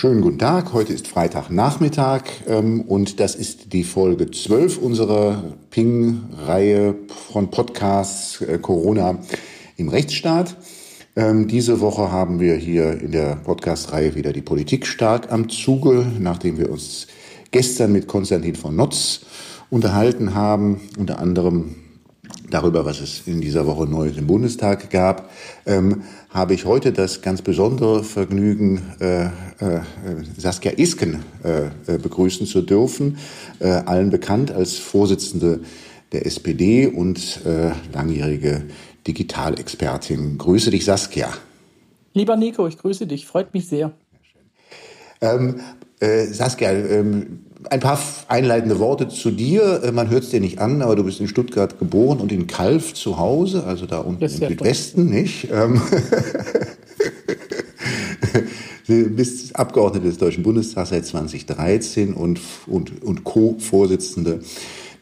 Schönen guten Tag. Heute ist Freitagnachmittag ähm, und das ist die Folge 12 unserer Ping-Reihe von Podcasts äh, Corona im Rechtsstaat. Ähm, diese Woche haben wir hier in der Podcast-Reihe wieder die Politik stark am Zuge, nachdem wir uns gestern mit Konstantin von Notz unterhalten haben, unter anderem darüber, was es in dieser Woche Neues im Bundestag gab, ähm, habe ich heute das ganz besondere Vergnügen, äh, äh, Saskia Isken äh, äh, begrüßen zu dürfen, äh, allen bekannt als Vorsitzende der SPD und äh, langjährige Digitalexpertin. Grüße dich, Saskia. Lieber Nico, ich grüße dich, freut mich sehr. Ähm, äh, Saskia, ähm, ein paar einleitende Worte zu dir. Äh, man hört es dir nicht an, aber du bist in Stuttgart geboren und in Kalf zu Hause, also da unten im Südwesten, toll. nicht? Ähm, du bist Abgeordnete des Deutschen Bundestags seit 2013 und, und, und Co-Vorsitzende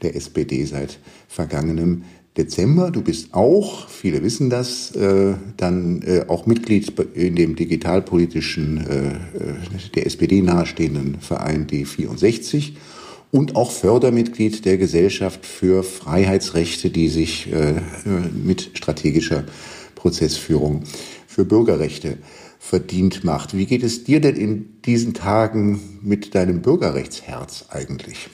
der SPD seit vergangenem Dezember. Du bist auch, viele wissen das, äh, dann äh, auch Mitglied in dem digitalpolitischen, äh, der SPD nahestehenden Verein D64 und auch Fördermitglied der Gesellschaft für Freiheitsrechte, die sich mit strategischer Prozessführung für Bürgerrechte verdient macht. Wie geht es dir denn in diesen Tagen mit deinem Bürgerrechtsherz eigentlich?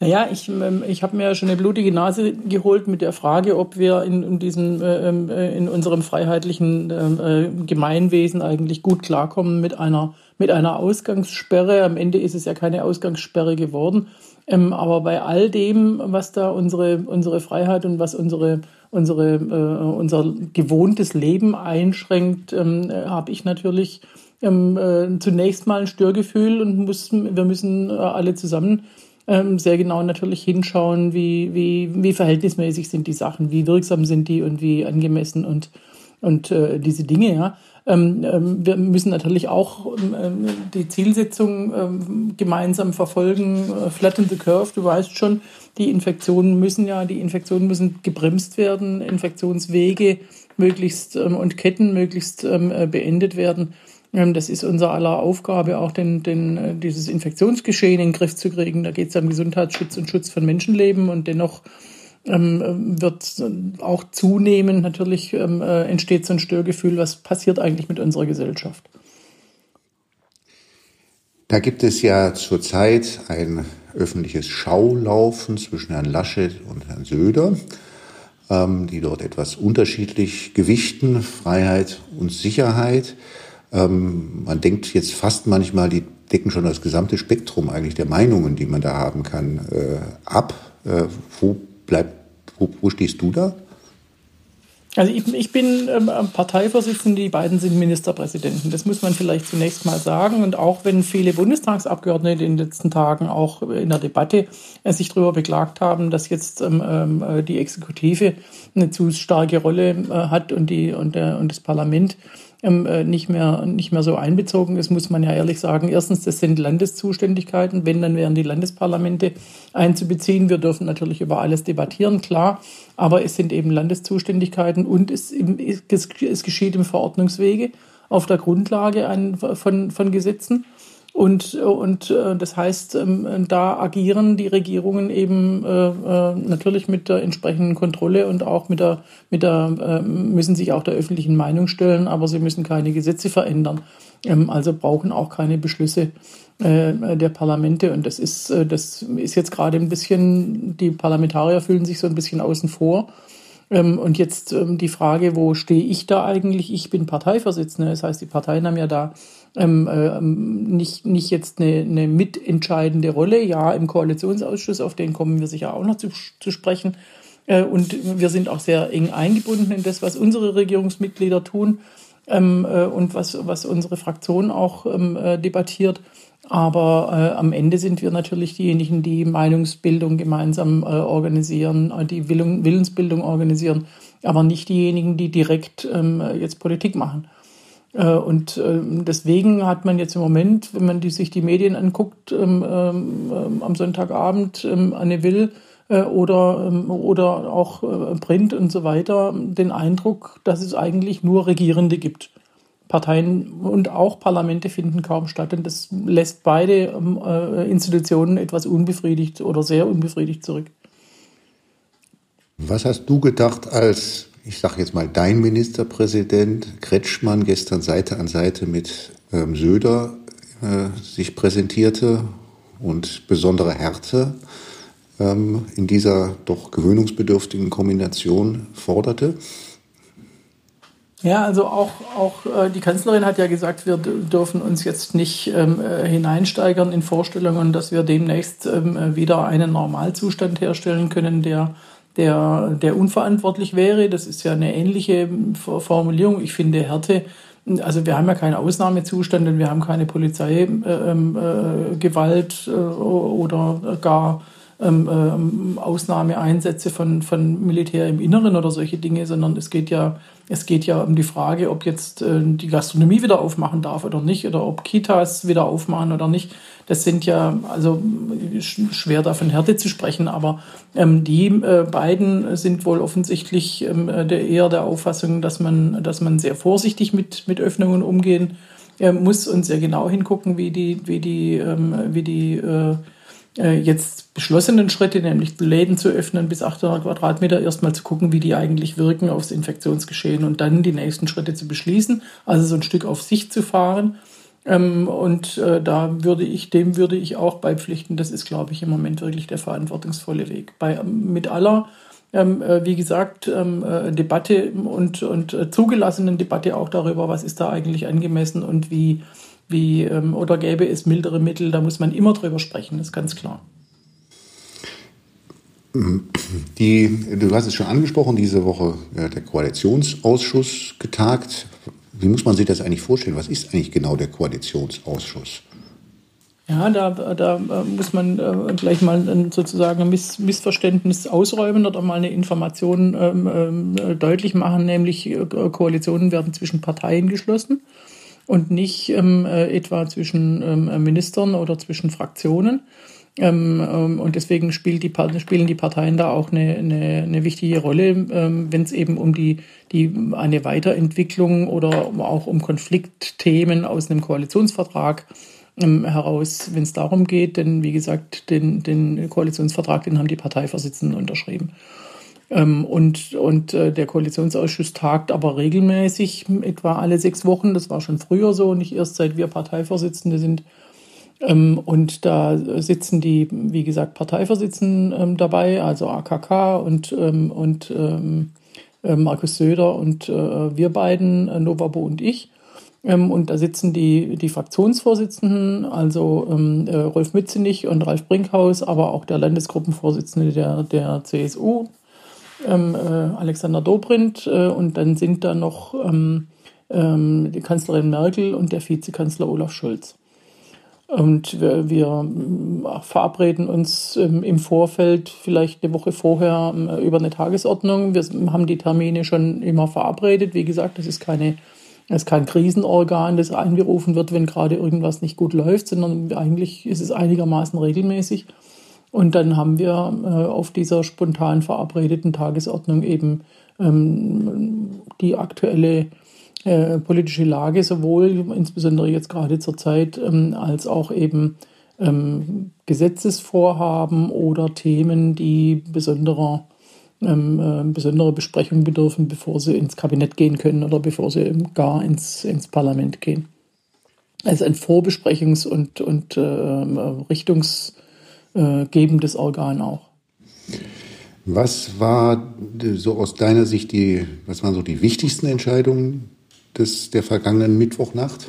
Naja, ich, ähm, ich habe mir ja schon eine blutige Nase geholt mit der Frage, ob wir in, in, diesem, äh, ähm, äh, in unserem freiheitlichen ähm, äh, Gemeinwesen eigentlich gut klarkommen mit einer, mit einer Ausgangssperre. Am Ende ist es ja keine Ausgangssperre geworden. Aber bei all dem, was da unsere, unsere Freiheit und was unsere, unsere, unser gewohntes Leben einschränkt, ähm, äh, habe ich natürlich zunächst mal ein Störgefühl und muss, wir müssen alle zusammen ähm, sehr genau natürlich hinschauen, wie, wie, wie verhältnismäßig sind die Sachen, wie wirksam sind die und wie angemessen und, und äh, diese Dinge, ja. Ähm, ähm, wir müssen natürlich auch ähm, die Zielsetzung ähm, gemeinsam verfolgen, äh, flatten the curve, du weißt schon, die Infektionen müssen ja, die Infektionen müssen gebremst werden, Infektionswege möglichst ähm, und Ketten möglichst äh, beendet werden. Ähm, das ist unser aller Aufgabe, auch den, den, äh, dieses Infektionsgeschehen in den Griff zu kriegen. Da geht es um Gesundheitsschutz und Schutz von Menschenleben und dennoch ähm, wird auch zunehmend natürlich ähm, äh, entsteht so ein Störgefühl, was passiert eigentlich mit unserer Gesellschaft. Da gibt es ja zurzeit ein öffentliches Schaulaufen zwischen Herrn Laschet und Herrn Söder, ähm, die dort etwas unterschiedlich gewichten, Freiheit und Sicherheit. Ähm, man denkt jetzt fast manchmal, die decken schon das gesamte Spektrum eigentlich der Meinungen, die man da haben kann, äh, ab. Äh, wo bleibt, wo, wo stehst du da? Also ich, ich bin ähm, Parteivorsitzender, die beiden sind Ministerpräsidenten. Das muss man vielleicht zunächst mal sagen. Und auch wenn viele Bundestagsabgeordnete in den letzten Tagen auch in der Debatte äh, sich darüber beklagt haben, dass jetzt ähm, äh, die Exekutive eine zu starke Rolle äh, hat und, die, und, der, und das Parlament ähm, äh, nicht, mehr, nicht mehr so einbezogen ist, muss man ja ehrlich sagen. Erstens, das sind Landeszuständigkeiten. Wenn, dann wären die Landesparlamente einzubeziehen. Wir dürfen natürlich über alles debattieren, klar. Aber es sind eben Landeszuständigkeiten und es, es, es geschieht im Verordnungswege auf der Grundlage von, von Gesetzen. Und, und äh, das heißt, ähm, da agieren die Regierungen eben äh, äh, natürlich mit der entsprechenden Kontrolle und auch mit der, mit der, müssen sich auch der öffentlichen Meinung stellen, aber sie müssen keine Gesetze verändern. Ähm, also brauchen auch keine Beschlüsse der Parlamente. Und das ist, das ist jetzt gerade ein bisschen, die Parlamentarier fühlen sich so ein bisschen außen vor. Ähm, und jetzt die Frage, wo stehe ich da eigentlich? Ich bin Parteivorsitzender. Das heißt, die Parteien haben ja da ähm, äh, nicht, nicht jetzt eine, eine mitentscheidende Rolle. Ja, im Koalitionsausschuss, auf den kommen wir sicher auch noch zu, zu sprechen. Äh, und wir sind auch sehr eng eingebunden in das, was unsere Regierungsmitglieder tun ähm, äh, und was, was unsere Fraktion auch ähm, äh, debattiert. Aber äh, am Ende sind wir natürlich diejenigen, die Meinungsbildung gemeinsam äh, organisieren, äh, die Willung, Willensbildung organisieren, aber nicht diejenigen, die direkt ähm, jetzt Politik machen. Äh, und ähm, deswegen hat man jetzt im Moment, wenn man die, sich die Medien anguckt, ähm, ähm, am Sonntagabend Anne Will äh, oder, oder auch äh, Print und so weiter, den Eindruck, dass es eigentlich nur Regierende gibt. Parteien und auch Parlamente finden kaum statt. Und das lässt beide ähm, äh, Institutionen etwas unbefriedigt oder sehr unbefriedigt zurück. Was hast du gedacht, als, ich sage jetzt mal, dein Ministerpräsident Kretschmann gestern Seite an Seite mit ähm, Söder äh, sich präsentierte und besondere Härte ähm, in dieser doch gewöhnungsbedürftigen Kombination forderte? Ja, also auch, auch äh, die Kanzlerin hat ja gesagt, wir dürfen uns jetzt nicht ähm, äh, hineinsteigern in Vorstellungen, dass wir demnächst ähm, äh, wieder einen Normalzustand herstellen können, der, der, der unverantwortlich wäre. Das ist ja eine ähnliche Formulierung. Ich finde Härte, also wir haben ja keinen Ausnahmezustand und wir haben keine Polizeigewalt äh, ähm, äh, oder gar ähm, ähm, Ausnahmeeinsätze von, von Militär im Inneren oder solche Dinge, sondern es geht ja, es geht ja um die Frage, ob jetzt äh, die Gastronomie wieder aufmachen darf oder nicht, oder ob Kitas wieder aufmachen oder nicht. Das sind ja, also schwer davon Härte zu sprechen, aber ähm, die äh, beiden sind wohl offensichtlich ähm, der, eher der Auffassung, dass man, dass man sehr vorsichtig mit, mit Öffnungen umgehen äh, muss und sehr genau hingucken, wie die, wie die, ähm, wie die äh, äh, jetzt beschlossenen Schritte, nämlich Läden zu öffnen bis 800 Quadratmeter, erstmal zu gucken, wie die eigentlich wirken aufs Infektionsgeschehen und dann die nächsten Schritte zu beschließen, also so ein Stück auf sich zu fahren. Ähm, und äh, da würde ich, dem würde ich auch beipflichten. Das ist, glaube ich, im Moment wirklich der verantwortungsvolle Weg. Bei, mit aller, ähm, äh, wie gesagt, ähm, Debatte und, und zugelassenen Debatte auch darüber, was ist da eigentlich angemessen und wie wie, oder gäbe es mildere Mittel, da muss man immer drüber sprechen, ist ganz klar. Die, du hast es schon angesprochen, diese Woche ja, der Koalitionsausschuss getagt. Wie muss man sich das eigentlich vorstellen? Was ist eigentlich genau der Koalitionsausschuss? Ja, da, da äh, muss man äh, gleich mal sozusagen ein Miss Missverständnis ausräumen oder mal eine Information ähm, ähm, deutlich machen, nämlich äh, Koalitionen werden zwischen Parteien geschlossen und nicht ähm, äh, etwa zwischen Ministern oder zwischen Fraktionen. Ähm, ähm, und deswegen spielen die Parteien da auch eine, eine, eine wichtige Rolle, ähm, wenn es eben um die, die, eine Weiterentwicklung oder auch um Konfliktthemen aus einem Koalitionsvertrag heraus, wenn es darum geht. Denn wie gesagt, den, den Koalitionsvertrag, den haben die Parteivorsitzenden unterschrieben. Und und äh, der Koalitionsausschuss tagt aber regelmäßig, etwa alle sechs Wochen. Das war schon früher so, nicht erst seit wir Parteivorsitzende sind. Ähm, und da sitzen die, wie gesagt, Parteivorsitzenden ähm, dabei, also AKK und, und äh, Markus Söder und äh, wir beiden, äh, Novabo und ich. und da sitzen die, die Fraktionsvorsitzenden, also äh, Rolf Mützenich und Ralf Brinkhaus, aber auch der Landesgruppenvorsitzende der, der CSU, ähm, Alexander Dobrindt und dann sind da noch ähm, ähm, die Kanzlerin Merkel und der Vizekanzler Olaf Scholz. Und wir, wir äh, verabreden uns im Vorfeld, vielleicht eine Woche vorher, ähm, über eine Tagesordnung. Wir haben die Termine schon immer verabredet. Wie gesagt, das ist keine es ist kein Krisenorgan, das einberufen wird, wenn gerade irgendwas nicht gut läuft, sondern eigentlich ist es einigermaßen regelmäßig. Und dann haben wir äh, auf dieser spontan verabredeten Tagesordnung eben ähm, die aktuelle äh, politische Lage, sowohl insbesondere jetzt gerade zur Zeit, ähm, als auch eben ähm, Gesetzesvorhaben oder Themen, die besonderer, ähm, äh, besondere Besprechung bedürfen, bevor sie ins Kabinett gehen können oder bevor sie gar ins, ins Parlament gehen. Also ein Vorbesprechungs- und, und äh, Richtungs- äh, Organ auch. Was war so aus deiner Sicht die, was waren so die wichtigsten Entscheidungen des, der vergangenen Mittwochnacht?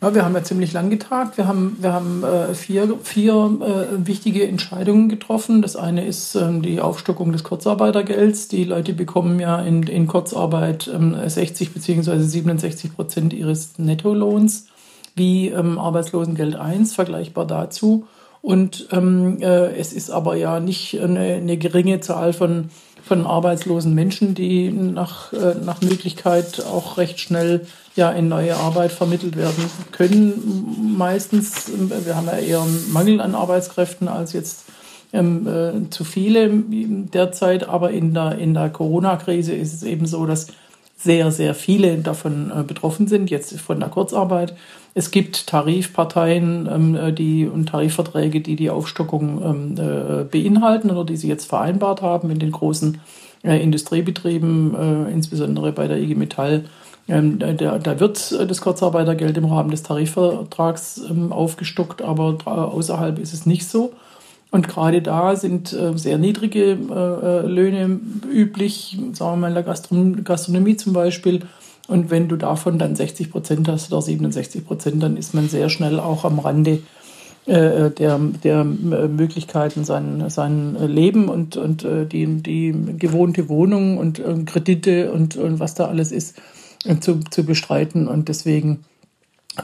Ja, wir haben ja ziemlich lang getagt. Wir haben, wir haben äh, vier, vier äh, wichtige Entscheidungen getroffen. Das eine ist ähm, die Aufstockung des Kurzarbeitergelds. Die Leute bekommen ja in, in Kurzarbeit ähm, 60 bzw. 67 Prozent ihres Nettolohns wie ähm, Arbeitslosengeld 1, vergleichbar dazu. Und ähm, äh, es ist aber ja nicht eine, eine, geringe Zahl von, von arbeitslosen Menschen, die nach, äh, nach Möglichkeit auch recht schnell ja in neue Arbeit vermittelt werden können. Meistens, wir haben ja eher einen Mangel an Arbeitskräften als jetzt ähm, äh, zu viele derzeit, aber in der, in der Corona-Krise ist es eben so, dass sehr, sehr viele davon äh, betroffen sind, jetzt von der Kurzarbeit. Es gibt Tarifparteien ähm, die, und Tarifverträge, die die Aufstockung ähm, äh, beinhalten oder die sie jetzt vereinbart haben in den großen äh, Industriebetrieben, äh, insbesondere bei der IG Metall. Ähm, da, wird das Kurzarbeitergeld im Rahmen des Tarifvertrags aufgestockt, aber außerhalb ist es nicht so. Und gerade da sind äh, sehr niedrige äh, äh, Löhne üblich, sagen wir mal in der Gastron Gastronomie zum Beispiel. Und wenn du davon dann 60 Prozent hast oder 67 Prozent, dann ist man sehr schnell auch am Rande der, der Möglichkeiten, sein, sein Leben und, und die, die gewohnte Wohnung und Kredite und, und was da alles ist, zu, zu bestreiten. Und deswegen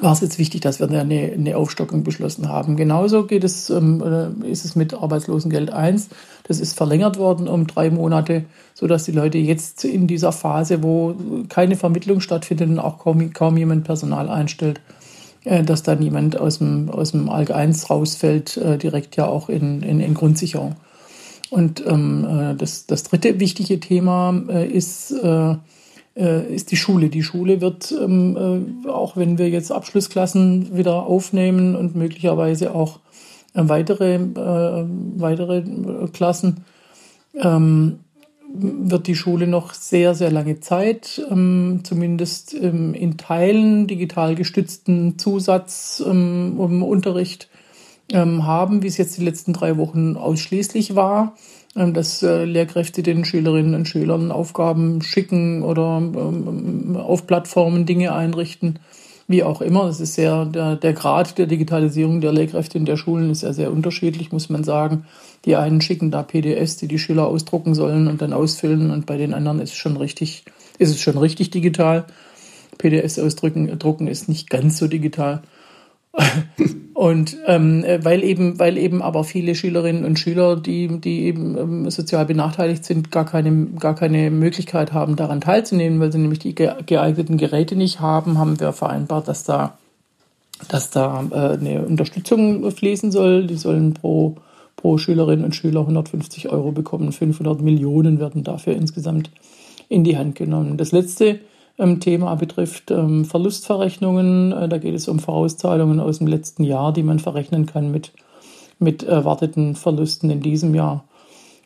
war es jetzt wichtig, dass wir eine, eine Aufstockung beschlossen haben. Genauso geht es, ähm, ist es mit Arbeitslosengeld 1. Das ist verlängert worden um drei Monate, sodass die Leute jetzt in dieser Phase, wo keine Vermittlung stattfindet und auch kaum, kaum jemand Personal einstellt, äh, dass dann jemand aus dem, aus dem ALG 1 rausfällt, äh, direkt ja auch in, in, in Grundsicherung. Und ähm, äh, das, das dritte wichtige Thema äh, ist, äh, äh, ist die Schule. Die Schule wird, ähm, äh, auch wenn wir jetzt Abschlussklassen wieder aufnehmen und möglicherweise auch äh, weitere, äh, weitere äh, Klassen, ähm, wird die Schule noch sehr, sehr lange Zeit, ähm, zumindest in Teilen digital gestützten Zusatzunterricht haben, wie es jetzt die letzten drei Wochen ausschließlich war. Ähm, dass äh, Lehrkräfte den Schülerinnen und Schülern Aufgaben schicken oder ähm, auf Plattformen Dinge einrichten, wie auch immer. Das ist sehr, der, der Grad der Digitalisierung der Lehrkräfte in der Schulen ist ja sehr unterschiedlich, muss man sagen. Die einen schicken da PDFs, die die Schüler ausdrucken sollen und dann ausfüllen und bei den anderen ist es schon richtig, ist es schon richtig digital. PDFs ausdrucken, drucken ist nicht ganz so digital. Und ähm, weil eben, weil eben aber viele Schülerinnen und Schüler, die, die eben ähm, sozial benachteiligt sind, gar keine, gar keine Möglichkeit haben, daran teilzunehmen, weil sie nämlich die geeigneten Geräte nicht haben, haben wir vereinbart, dass da, dass da äh, eine Unterstützung fließen soll. Die sollen pro, pro Schülerin und Schüler 150 Euro bekommen. 500 Millionen werden dafür insgesamt in die Hand genommen. Das letzte Thema betrifft ähm, Verlustverrechnungen. Äh, da geht es um Vorauszahlungen aus dem letzten Jahr, die man verrechnen kann mit, mit erwarteten Verlusten in diesem Jahr.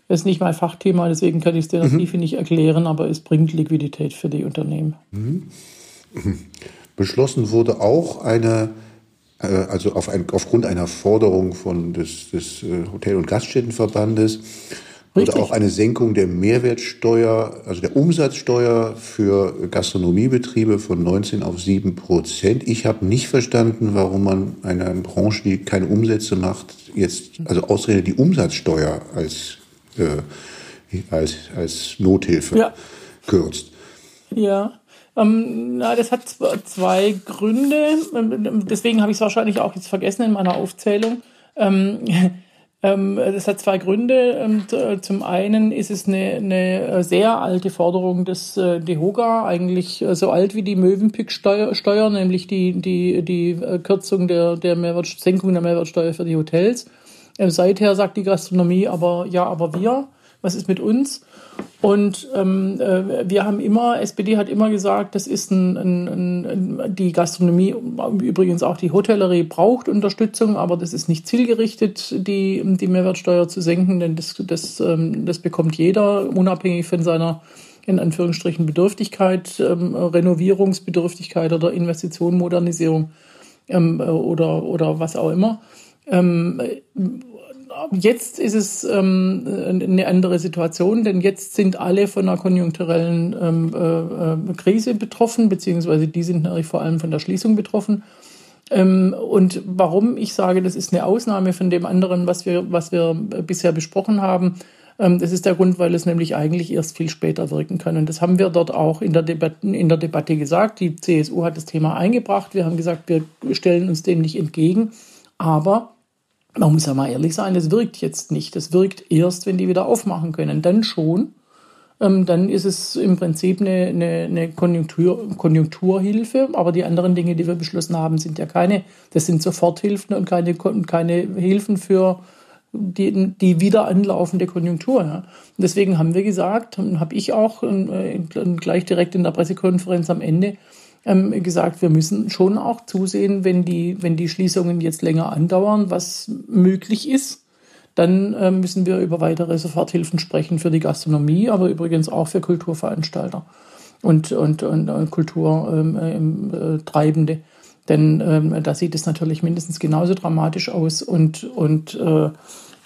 Das ist nicht mein Fachthema, deswegen kann ich es dir mhm. Tiefe nicht erklären, aber es bringt Liquidität für die Unternehmen. Mhm. Beschlossen wurde auch eine, äh, also auf ein, aufgrund einer Forderung von des, des äh, Hotel- und Gaststättenverbandes, Richtig. Oder auch eine Senkung der Mehrwertsteuer, also der Umsatzsteuer für Gastronomiebetriebe von 19 auf 7 Prozent. Ich habe nicht verstanden, warum man einer Branche, die keine Umsätze macht, jetzt also ausredet die Umsatzsteuer als, äh, als, als Nothilfe ja. kürzt. Ja. Ähm, na, das hat zwei Gründe. Deswegen habe ich es wahrscheinlich auch jetzt vergessen in meiner Aufzählung. Ähm, ähm, das hat zwei Gründe. Ähm, äh, zum einen ist es eine, eine äh, sehr alte Forderung des äh, DEHOGA, eigentlich so alt wie die Mövenpick-Steuer, nämlich die, die, die Kürzung der, der Mehrwert, Senkung der Mehrwertsteuer für die Hotels. Ähm, seither sagt die Gastronomie aber, ja, aber wir, was ist mit uns? Und ähm, äh, wir haben immer, SPD hat immer gesagt, das ist ein, ein, ein, die Gastronomie, übrigens auch die Hotellerie braucht Unterstützung, aber das ist nicht zielgerichtet, die, die Mehrwertsteuer zu senken, denn das, das, ähm, das bekommt jeder, unabhängig von seiner in Anführungsstrichen Bedürftigkeit, ähm, Renovierungsbedürftigkeit oder Investition, Modernisierung ähm, oder, oder was auch immer. Ähm, Jetzt ist es ähm, eine andere Situation, denn jetzt sind alle von einer konjunkturellen ähm, äh, Krise betroffen, beziehungsweise die sind natürlich vor allem von der Schließung betroffen. Ähm, und warum ich sage, das ist eine Ausnahme von dem anderen, was wir, was wir bisher besprochen haben, ähm, das ist der Grund, weil es nämlich eigentlich erst viel später wirken kann. Und das haben wir dort auch in der, Debatte, in der Debatte gesagt. Die CSU hat das Thema eingebracht. Wir haben gesagt, wir stellen uns dem nicht entgegen. Aber man muss ja mal ehrlich sein, das wirkt jetzt nicht. Das wirkt erst, wenn die wieder aufmachen können. Dann schon. Ähm, dann ist es im Prinzip eine, eine, eine Konjunktur, Konjunkturhilfe. Aber die anderen Dinge, die wir beschlossen haben, sind ja keine, das sind Soforthilfen und keine, keine Hilfen für die, die wieder anlaufende Konjunktur. Ja. Deswegen haben wir gesagt, habe ich auch äh, gleich direkt in der Pressekonferenz am Ende ähm, gesagt, wir müssen schon auch zusehen, wenn die, wenn die Schließungen jetzt länger andauern, was möglich ist. Dann äh, müssen wir über weitere Soforthilfen sprechen für die Gastronomie, aber übrigens auch für Kulturveranstalter und, und, und, und Kulturtreibende. Ähm, äh, Denn ähm, da sieht es natürlich mindestens genauso dramatisch aus. Und, und äh, äh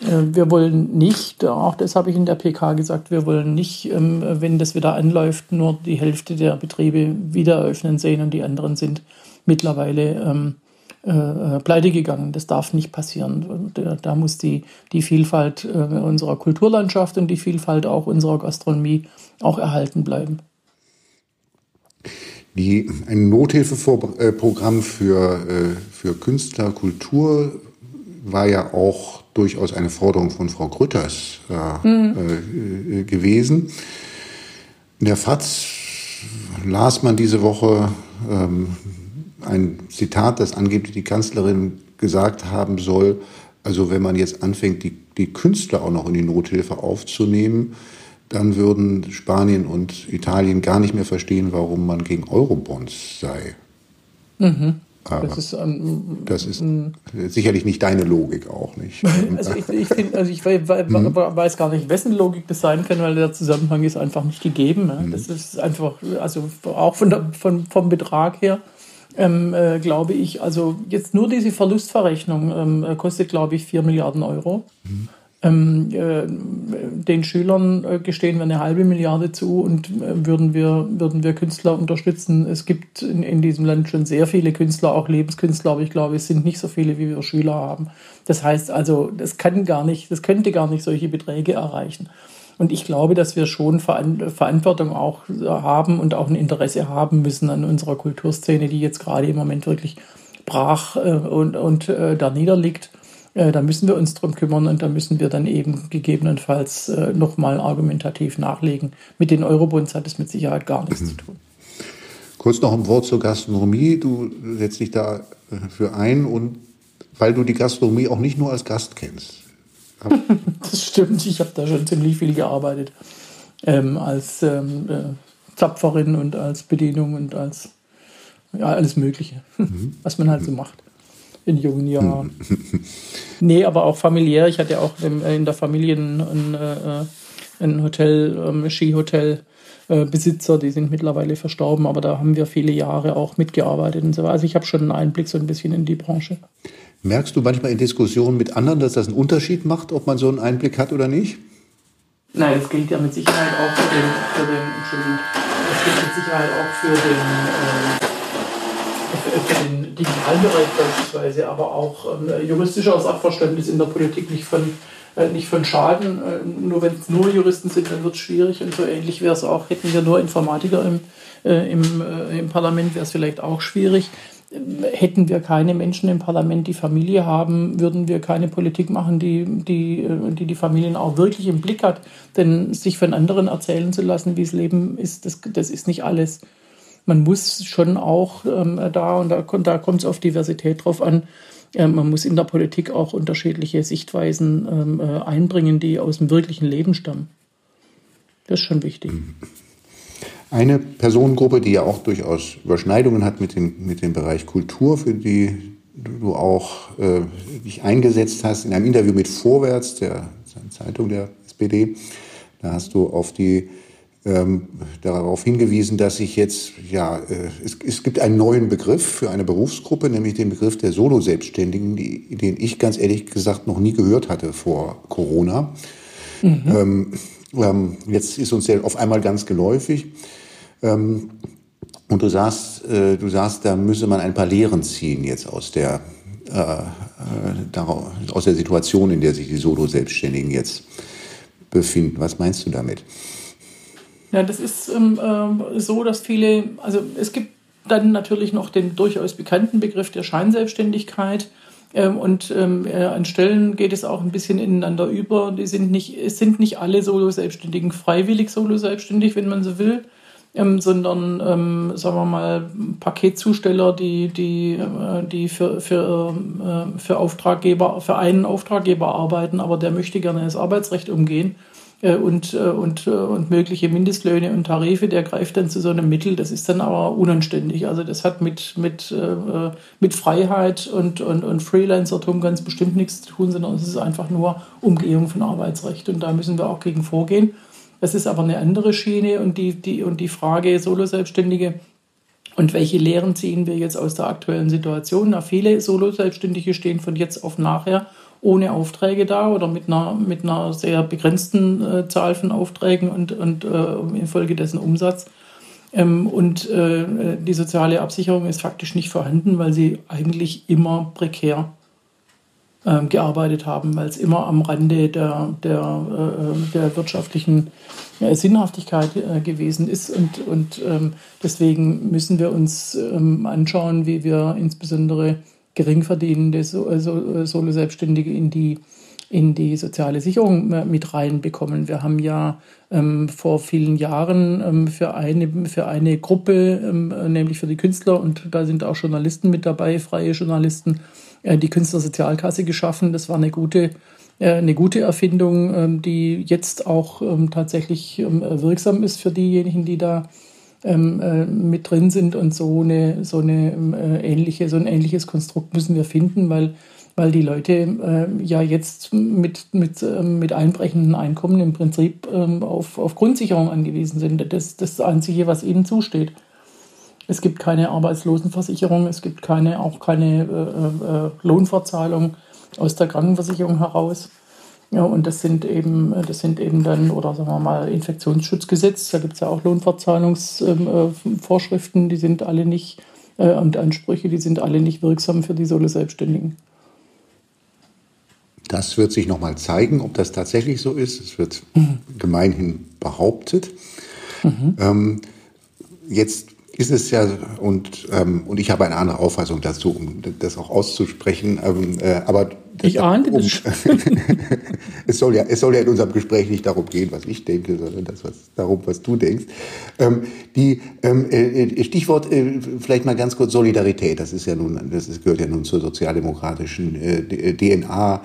wir wollen nicht, auch das habe ich in der PK gesagt, wir wollen nicht, ähm, wenn das wieder anläuft, nur die Hälfte der Betriebe wieder eröffnen sehen und die anderen sind mittlerweile ähm, äh, pleite gegangen. Das darf nicht passieren. Da, muss die, die Vielfalt äh, unserer Kulturlandschaft und die Vielfalt auch unserer Gastronomie auch erhalten bleiben. Die, ein Nothilfeprogramm für, äh, für Künstler, Kultur war ja auch durchaus eine Forderung von Frau Grütters äh, mhm. äh, gewesen. In der FAZ las man diese Woche ähm, ein Zitat, das angeblich die Kanzlerin gesagt haben soll, also wenn man jetzt anfängt, die, die Künstler auch noch in die Nothilfe aufzunehmen, dann würden Spanien und Italien gar nicht mehr verstehen, warum man gegen Eurobonds sei. Mhm. Aber das ist, ähm, das ist ähm, sicherlich nicht deine Logik auch nicht. Also ich, ich, find, also ich weiß, mhm. weiß, gar nicht, wessen Logik das sein kann, weil der Zusammenhang ist einfach nicht gegeben. Ne? Das ist einfach, also auch von der, von, vom Betrag her, ähm, äh, glaube ich, also jetzt nur diese Verlustverrechnung ähm, kostet, glaube ich, 4 Milliarden Euro. Mhm. Ähm, äh, den Schülern äh, gestehen wir eine halbe Milliarde zu und äh, würden, wir, würden wir Künstler unterstützen. Es gibt in, in diesem Land schon sehr viele Künstler, auch Lebenskünstler, aber ich glaube, es sind nicht so viele, wie wir Schüler haben. Das heißt also, das kann gar nicht, das könnte gar nicht solche Beträge erreichen. Und ich glaube, dass wir schon Verantwortung auch haben und auch ein Interesse haben müssen an unserer Kulturszene, die jetzt gerade im Moment wirklich brach und, und da niederliegt äh, da müssen wir uns drum kümmern und da müssen wir dann eben gegebenenfalls äh, nochmal argumentativ nachlegen. Mit den Eurobonds hat es mit Sicherheit gar nichts mhm. zu tun. Kurz noch ein Wort zur Gastronomie. Du setzt dich da äh, für ein und weil du die Gastronomie auch nicht nur als Gast kennst. das stimmt, ich habe da schon ziemlich viel gearbeitet. Ähm, als ähm, äh, Zapferin und als Bedienung und als ja, alles Mögliche, mhm. was man halt so macht in jungen Jahren. nee, aber auch familiär. Ich hatte auch in der Familie ein, äh, ein Hotel, ein ähm, Skihotel. Äh, Besitzer, die sind mittlerweile verstorben, aber da haben wir viele Jahre auch mitgearbeitet und so Also ich habe schon einen Einblick so ein bisschen in die Branche. Merkst du manchmal in Diskussionen mit anderen, dass das einen Unterschied macht, ob man so einen Einblick hat oder nicht? Nein, das gilt ja mit Sicherheit auch für den, für den Entschuldigung, das gilt mit Sicherheit auch für den, äh, für den digitalen Bereich beispielsweise, aber auch ähm, juristischer Sachverständnis in der Politik nicht von, äh, nicht von Schaden. Äh, nur wenn es nur Juristen sind, dann wird es schwierig und so ähnlich wäre es auch, hätten wir nur Informatiker im, äh, im, äh, im Parlament, wäre es vielleicht auch schwierig. Hätten wir keine Menschen im Parlament, die Familie haben, würden wir keine Politik machen, die die, äh, die, die Familien auch wirklich im Blick hat. Denn sich von anderen erzählen zu lassen, wie es Leben ist, das, das ist nicht alles man muss schon auch ähm, da, und da, da kommt es auf Diversität drauf an, äh, man muss in der Politik auch unterschiedliche Sichtweisen ähm, äh, einbringen, die aus dem wirklichen Leben stammen. Das ist schon wichtig. Eine Personengruppe, die ja auch durchaus Überschneidungen hat mit dem, mit dem Bereich Kultur, für die du auch äh, dich eingesetzt hast, in einem Interview mit Vorwärts, der Zeitung der SPD, da hast du auf die ähm, darauf hingewiesen, dass sich jetzt, ja, äh, es, es, gibt einen neuen Begriff für eine Berufsgruppe, nämlich den Begriff der Solo-Selbstständigen, den ich ganz ehrlich gesagt noch nie gehört hatte vor Corona. Mhm. Ähm, ähm, jetzt ist uns der auf einmal ganz geläufig. Ähm, und du sagst, äh, du sagst, da müsse man ein paar Lehren ziehen jetzt aus der, äh, äh aus der Situation, in der sich die Solo-Selbstständigen jetzt befinden. Was meinst du damit? Ja, das ist ähm, äh, so, dass viele, also es gibt dann natürlich noch den durchaus bekannten Begriff der Scheinselbstständigkeit. Ähm, und ähm, äh, an Stellen geht es auch ein bisschen ineinander über. Die sind nicht, es sind nicht alle Solo-Selbstständigen freiwillig Solo-Selbstständig, wenn man so will. ähm, sondern, ähm, sagen wir mal, Paketzusteller, die, die, äh, die für, für, äh, für Auftraggeber, für einen Auftraggeber arbeiten, aber der möchte gerne das Arbeitsrecht umgehen und, äh, und, äh, und mögliche Mindestlöhne und Tarife, der greift dann zu so einem Mittel. Das ist dann aber unanständig. Also das hat mit, mit, mit Freiheit und, und, und Freelancertum ganz bestimmt nichts zu tun, sondern es ist einfach nur Umgehung von Arbeitsrecht. Und da müssen wir auch gegen vorgehen. Das ist aber eine andere Schiene und die, die, und die Frage Solo-Selbstständige und welche Lehren ziehen wir jetzt aus der aktuellen Situation? Na, viele Solo-Selbstständige stehen von jetzt auf nachher ohne Aufträge da oder mit einer, mit einer sehr begrenzten äh, Zahl von Aufträgen und, und äh, infolgedessen Umsatz. Ähm, und äh, die soziale Absicherung ist faktisch nicht vorhanden, weil sie eigentlich immer prekär ähm, gearbeitet haben, weil es immer am Rande der, der, äh, der wirtschaftlichen äh, Sinnhaftigkeit äh, gewesen ist. Und, und ähm, deswegen müssen wir uns ähm, anschauen, wie wir insbesondere geringverdienende äh, Solo-Selbstständige in die, in die soziale Sicherung äh, mit reinbekommen. Wir haben ja ähm, vor vielen Jahren ähm, für, eine, für eine Gruppe, ähm, nämlich für die Künstler, und da sind auch Journalisten mit dabei, freie Journalisten, äh, die Künstlersozialkasse geschaffen. Das war eine gute, äh, eine gute Erfindung, ähm, die jetzt auch ähm, tatsächlich ähm, wirksam ist für diejenigen, die da ähm, äh, mit drin sind und so eine so eine äh, ähnliche so ein ähnliches Konstrukt müssen wir finden, weil weil die Leute äh, ja jetzt mit mit äh, mit einbrechenden Einkommen im Prinzip äh, auf auf Grundsicherung angewiesen sind. Das das einzige, was ihnen zusteht. Es gibt keine Arbeitslosenversicherung, es gibt keine auch keine äh, äh, Lohnfortzahlung aus der Krankenversicherung heraus. Ja, und das sind eben, das sind eben dann, oder sagen wir mal, Infektionsschutzgesetz, da gibt es ja auch Lohnfortzahlungsvorschriften, die sind alle nicht, äh, und Ansprüche, die sind alle nicht wirksam für die Solo-Selbstständigen. Das wird sich nochmal zeigen, ob das tatsächlich so ist. Es wird mhm. gemeinhin behauptet. Mhm. Ähm, jetzt ist es ja, und, ähm, und ich habe eine andere Auffassung dazu, um das auch auszusprechen. Ähm, äh, aber ich ahnte um, das. es, soll ja, es soll ja in unserem Gespräch nicht darum gehen, was ich denke, sondern das, was, darum, was du denkst. Ähm, die ähm, äh, Stichwort äh, vielleicht mal ganz kurz Solidarität. Das ist ja nun, das ist, gehört ja nun zur sozialdemokratischen äh, DNA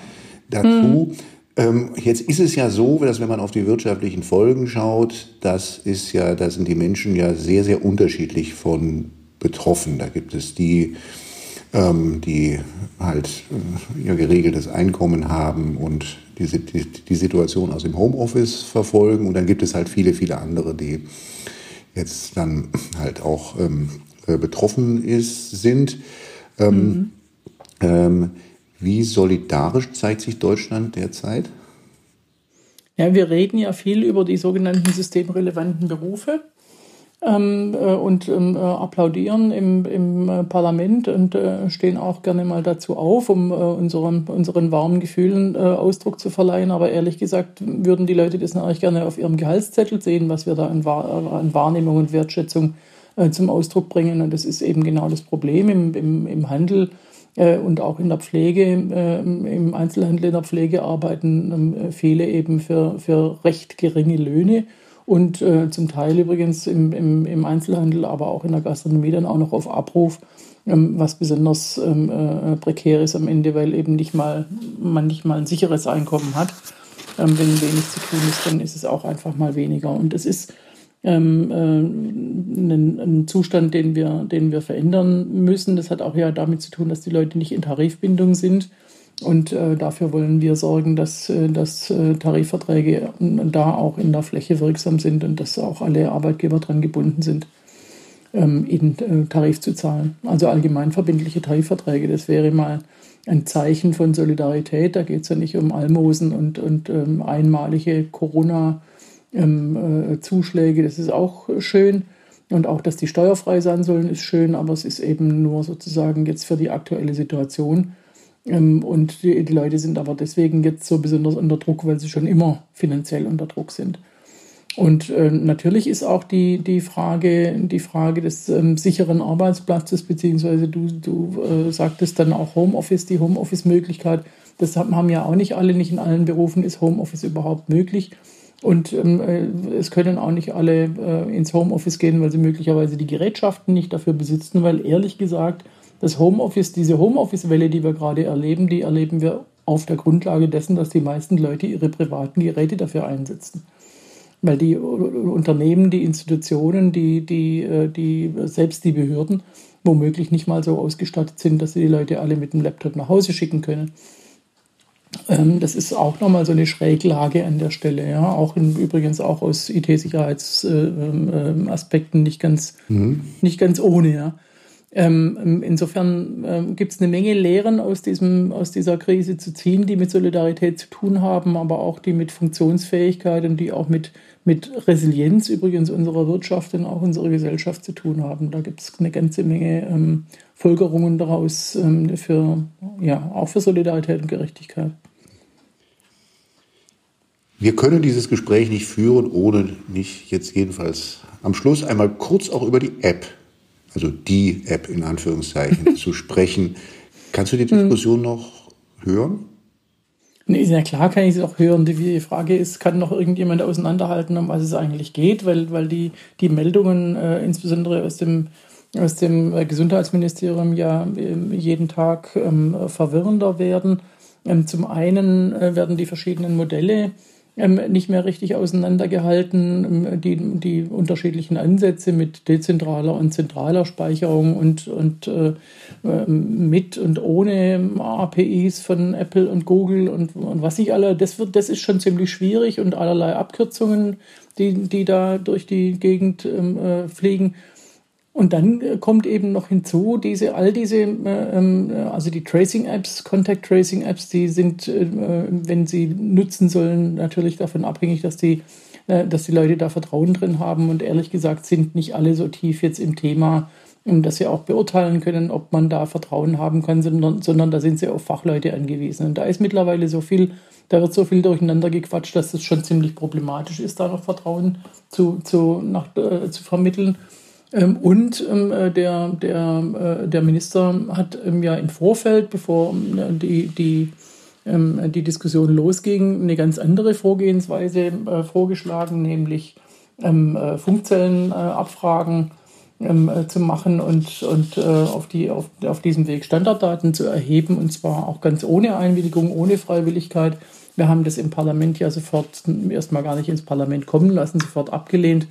dazu. Hm. Ähm, jetzt ist es ja so, dass wenn man auf die wirtschaftlichen Folgen schaut, das ist ja, da sind die Menschen ja sehr, sehr unterschiedlich von betroffen. Da gibt es die, ähm, die halt äh, ihr geregeltes Einkommen haben und die, die, die Situation aus dem Homeoffice verfolgen. Und dann gibt es halt viele, viele andere, die jetzt dann halt auch ähm, äh, betroffen ist, sind. Ähm, mhm. ähm, wie solidarisch zeigt sich Deutschland derzeit? Ja, wir reden ja viel über die sogenannten systemrelevanten Berufe ähm, äh, und ähm, äh, applaudieren im, im äh, Parlament und äh, stehen auch gerne mal dazu auf, um äh, unseren, unseren warmen Gefühlen Ausdruck zu verleihen. Aber ehrlich gesagt würden die Leute das natürlich gerne auf ihrem Gehaltszettel sehen, was wir da an, an Wahrnehmung und Wertschätzung zum Ausdruck bringen. Und das ist eben genau das Problem im, im, im Handel und auch in der Pflege, äh, im Einzelhandel in der Pflege arbeiten ähm, viele eben für, für recht geringe Löhne und äh, zum Teil übrigens im, im, im Einzelhandel, aber auch in der Gastronomie dann auch noch auf Abruf, ähm, was besonders ähm, prekär ist am Ende, weil eben nicht mal, man nicht mal ein sicheres Einkommen hat. wenn wenig zu tun ist, dann ist es auch einfach mal weniger. Und es ist ähm, äh, ein, ein, Zustand, den wir, den wir verändern müssen. Das hat auch ja damit zu tun, dass die Leute nicht in Tarifbindung sind. Und äh, dafür wollen wir sorgen, dass, äh, dass äh, Tarifverträge da auch in der Fläche wirksam sind und dass auch alle Arbeitgeber daran gebunden sind, ähm, in äh, Tarif zu zahlen. Also allgemeinverbindliche Tarifverträge, das wäre mal ein Zeichen von Solidarität. Da geht es ja nicht um Almosen und, und ähm, einmalige Corona- ähm, äh, Zuschläge, das ist auch schön. Und auch, dass die steuerfrei sein sollen, ist schön, aber es ist eben nur sozusagen jetzt für die aktuelle Situation. Ähm, und die, die, Leute sind aber deswegen jetzt so besonders unter Druck, weil sie schon immer finanziell unter Druck sind. Und äh, natürlich ist auch die, die, Frage, die Frage des ähm, sicheren Arbeitsplatzes, beziehungsweise du, du äh, sagtest dann auch Homeoffice, die Homeoffice-Möglichkeit. Das haben ja auch nicht alle, nicht in allen Berufen ist Homeoffice überhaupt möglich. Und ähm, es können auch nicht alle äh, ins Homeoffice gehen, weil sie möglicherweise die Gerätschaften nicht dafür besitzen, weil ehrlich gesagt, das Homeoffice, diese Homeoffice-Welle, die wir gerade erleben, die erleben wir auf der Grundlage dessen, dass die meisten Leute ihre privaten Geräte dafür einsetzen. Weil die Unternehmen, die Institutionen, die, die, äh, die, selbst die Behörden womöglich nicht mal so ausgestattet sind, dass sie die Leute alle mit dem Laptop nach Hause schicken können. Ähm, das ist auch nochmal so eine Schräglage an der Stelle, ja. Auch in, übrigens auch aus IT-Sicherheitsaspekten nicht ganz, mhm. nicht ganz ohne, ja. Ähm, insofern ähm, gibt es eine Menge Lehren aus, diesem, aus dieser Krise zu ziehen, die mit Solidarität zu tun haben, aber auch die mit Funktionsfähigkeit und die auch mit, mit Resilienz übrigens unserer Wirtschaft und auch unserer Gesellschaft zu tun haben. Da gibt es eine ganze Menge ähm, Folgerungen daraus ähm, für, ja, auch für Solidarität und Gerechtigkeit. Wir können dieses Gespräch nicht führen, ohne nicht jetzt jedenfalls am Schluss einmal kurz auch über die App, also die App in Anführungszeichen, zu sprechen. Kannst du die hm. Diskussion noch hören? Nee, ja klar kann ich sie auch hören. Die Frage ist, kann noch irgendjemand auseinanderhalten, um was es eigentlich geht, weil, weil die, die Meldungen äh, insbesondere aus dem, aus dem äh, Gesundheitsministerium ja äh, jeden Tag ähm, verwirrender werden. Ähm, zum einen äh, werden die verschiedenen Modelle ähm, nicht mehr richtig auseinandergehalten. Ähm, die, die unterschiedlichen Ansätze mit dezentraler und zentraler Speicherung und, und äh, ähm, mit und ohne APIs von Apple und Google und, und was ich alle, das wird, das ist schon ziemlich schwierig und allerlei Abkürzungen, die, die da durch die Gegend ähm, äh, fliegen. Und dann äh, kommt eben noch hinzu, diese, all diese, äh, ähm, also die Tracing-Apps, Contact-Tracing-Apps, die sind, äh, wenn sie nutzen sollen, natürlich davon abhängig, dass die, dass die Leute da Vertrauen drin haben. Und ehrlich gesagt sind nicht alle so tief jetzt im Thema, dass sie auch beurteilen können, ob man da Vertrauen haben kann, sondern, sondern da sind sie auf Fachleute angewiesen. Und da ist mittlerweile so viel, da wird so viel durcheinander gequatscht, dass es schon ziemlich problematisch ist, da noch Vertrauen zu, zu, nach, äh, zu vermitteln. Ähm, und ähm, äh, der, der, äh, der Minister hat ähm, ja im Vorfeld, bevor die, die, die Diskussion losging, eine ganz andere Vorgehensweise äh, vorgeschlagen, nämlich Funkzellenabfragen zu machen und, und auf, die, auf, auf diesem Weg Standarddaten zu erheben, und zwar auch ganz ohne Einwilligung, ohne Freiwilligkeit. Wir haben das im Parlament ja sofort erstmal gar nicht ins Parlament kommen lassen, sofort abgelehnt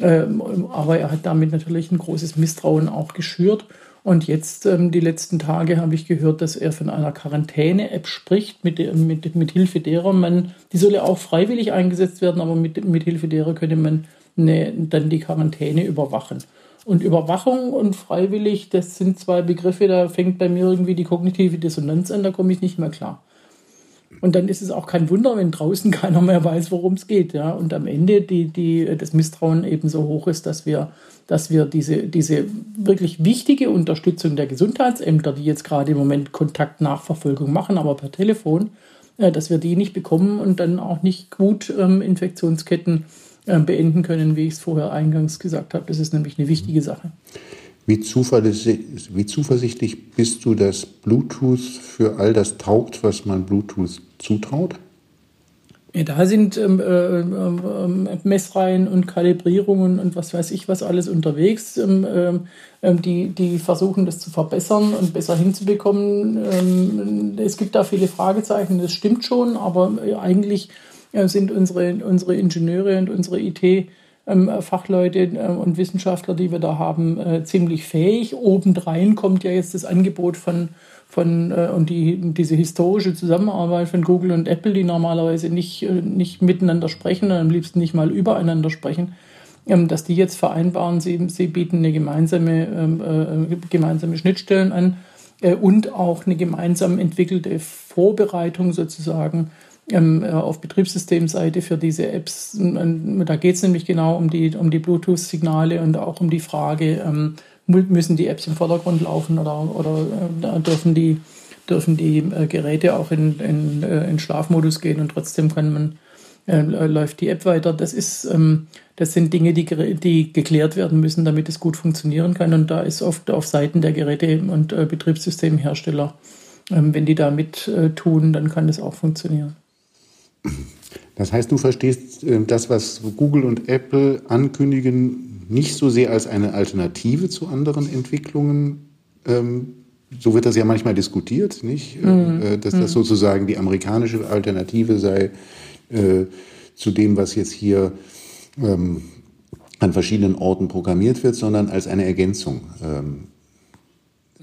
aber er hat damit natürlich ein großes Misstrauen auch geschürt. Und jetzt, ähm, die letzten Tage, habe ich gehört, dass er von einer Quarantäne-App spricht, mit, mit, mit Hilfe derer man, die soll ja auch freiwillig eingesetzt werden, aber mit, mit Hilfe derer könnte man eine, dann die Quarantäne überwachen. Und Überwachung und freiwillig, das sind zwei Begriffe, da fängt bei mir irgendwie die kognitive Dissonanz an, da komme ich nicht mehr klar. Und dann ist es auch kein Wunder, wenn draußen keiner mehr weiß, worum es geht. Ja? Und am Ende die, die, das Misstrauen eben so hoch ist, dass wir, dass wir diese, diese wirklich wichtige Unterstützung der Gesundheitsämter, die jetzt gerade im Moment Kontaktnachverfolgung machen, aber per Telefon, äh, dass wir die nicht bekommen und dann auch nicht gut ähm, Infektionsketten äh, beenden können, wie ich es vorher eingangs gesagt habe. Das ist nämlich eine wichtige Sache. Wie zuversichtlich, wie zuversichtlich bist du, dass Bluetooth für all das taugt, was man Bluetooth zutraut? Ja, da sind ähm, äh, äh, Messreihen und Kalibrierungen und was weiß ich was alles unterwegs, ähm, äh, die, die versuchen das zu verbessern und besser hinzubekommen. Ähm, es gibt da viele Fragezeichen, das stimmt schon, aber äh, eigentlich äh, sind unsere, unsere Ingenieure und unsere IT ähm, Fachleute äh, und Wissenschaftler, die wir da haben, äh, ziemlich fähig. Obendrein kommt ja jetzt das Angebot von, von äh, und die, diese historische Zusammenarbeit von Google und Apple, die normalerweise nicht, äh, nicht miteinander sprechen und am liebsten nicht mal übereinander sprechen, ähm, dass die jetzt vereinbaren, sie, sie bieten eine gemeinsame, ähm, gemeinsame Schnittstellen an und auch eine gemeinsam entwickelte Vorbereitung sozusagen ähm, äh, auf Betriebssystemseite für diese Apps. Da geht es nämlich genau um die, um die Bluetooth-Signale und auch um die Frage, ähm, müssen die Apps im Vordergrund laufen oder, oder äh, dürfen die, dürfen die äh, Geräte auch in, in, äh, in Schlafmodus gehen und trotzdem kann man, äh, läuft die App weiter. Das, ist, ähm, das sind Dinge, die, die geklärt werden müssen, damit es gut funktionieren kann. Und da ist oft auf Seiten der Geräte- und äh, Betriebssystemhersteller, ähm, wenn die da mit tun, dann kann das auch funktionieren. Das heißt, du verstehst äh, das, was Google und Apple ankündigen, nicht so sehr als eine Alternative zu anderen Entwicklungen. Ähm, so wird das ja manchmal diskutiert, nicht? Mhm. Äh, dass das mhm. sozusagen die amerikanische Alternative sei äh, zu dem, was jetzt hier ähm, an verschiedenen Orten programmiert wird, sondern als eine Ergänzung.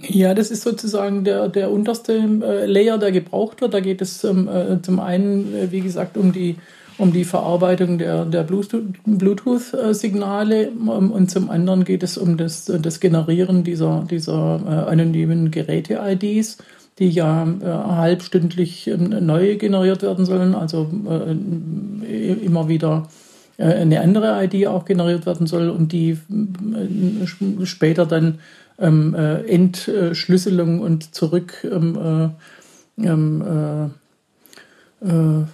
Ja, das ist sozusagen der, der unterste äh, Layer, der gebraucht wird. Da geht es ähm, äh, zum einen, äh, wie gesagt, um die, um die Verarbeitung der, der Bluetooth-Signale ähm, und zum anderen geht es um das, das Generieren dieser, dieser äh, anonymen Geräte-IDs, die ja äh, halbstündlich ähm, neu generiert werden sollen, also äh, immer wieder eine andere ID auch generiert werden soll und die später dann ähm, äh, Entschlüsselung und zurück ähm, äh, ähm, äh, äh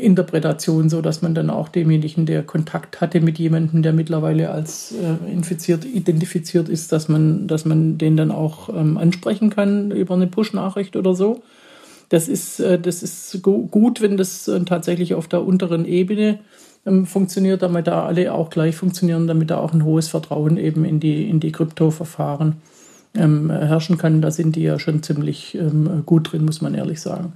Interpretation, so dass man dann auch demjenigen, der Kontakt hatte mit jemandem, der mittlerweile als äh, infiziert identifiziert ist, dass man, dass man den dann auch ähm, ansprechen kann über eine Push-Nachricht oder so. Das ist, äh, das ist gut, wenn das tatsächlich auf der unteren Ebene ähm, funktioniert, damit da alle auch gleich funktionieren, damit da auch ein hohes Vertrauen eben in die, in die Kryptoverfahren ähm, herrschen kann. Da sind die ja schon ziemlich ähm, gut drin, muss man ehrlich sagen.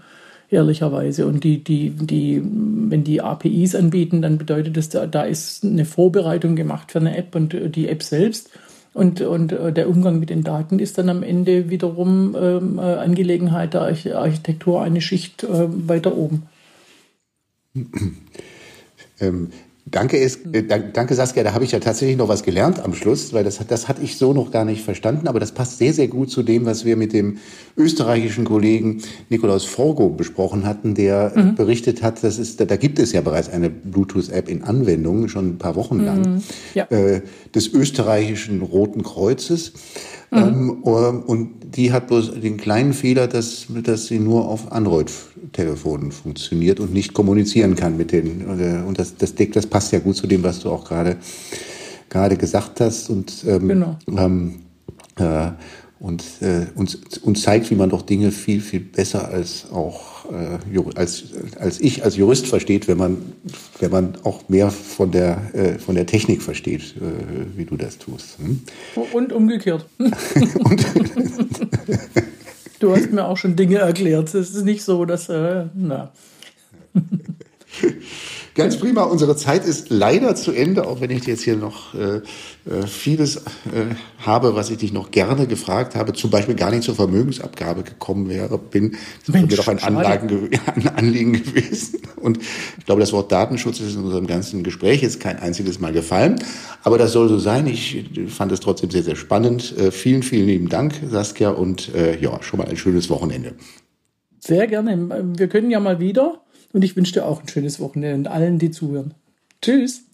Ehrlicherweise. Und die, die, die, wenn die APIs anbieten, dann bedeutet das, da, da ist eine Vorbereitung gemacht für eine App und äh, die App selbst. Und, und äh, der Umgang mit den Daten ist dann am Ende wiederum ähm, äh, Angelegenheit der Architektur eine Schicht äh, weiter oben. Ähm, danke, es, äh, danke Saskia, da habe ich ja tatsächlich noch was gelernt am Schluss, weil das, das hatte ich so noch gar nicht verstanden, aber das passt sehr, sehr gut zu dem, was wir mit dem österreichischen Kollegen Nikolaus Forgo besprochen hatten, der mhm. berichtet hat, dass es, da, da, gibt es ja bereits eine Bluetooth-App in Anwendung, schon ein paar Wochen lang, mhm. ja. äh, des österreichischen Roten Kreuzes. Mhm. Ähm, und die hat bloß den kleinen Fehler, dass, dass sie nur auf Android-Telefonen funktioniert und nicht kommunizieren kann mit den. Äh, und das, das, das passt ja gut zu dem, was du auch gerade gerade gesagt hast. Und ähm, genau. ähm, äh, und äh, uns, uns zeigt, wie man doch Dinge viel, viel besser als auch äh, als, als ich als Jurist versteht, wenn man, wenn man auch mehr von der, äh, von der Technik versteht, äh, wie du das tust. Hm? Und umgekehrt. und, du hast mir auch schon Dinge erklärt. Es ist nicht so, dass, äh, na. Ganz prima. Unsere Zeit ist leider zu Ende, auch wenn ich jetzt hier noch äh, äh, vieles äh, habe, was ich dich noch gerne gefragt habe, zum Beispiel gar nicht zur Vermögensabgabe gekommen wäre, bin. Das wäre mir doch ein, Anlagen, ein Anliegen gewesen. Und ich glaube, das Wort Datenschutz ist in unserem ganzen Gespräch jetzt kein einziges Mal gefallen. Aber das soll so sein. Ich fand es trotzdem sehr, sehr spannend. Äh, vielen, vielen lieben Dank, Saskia, und äh, ja, schon mal ein schönes Wochenende. Sehr gerne. Wir können ja mal wieder. Und ich wünsche dir auch ein schönes Wochenende und allen, die zuhören. Tschüss.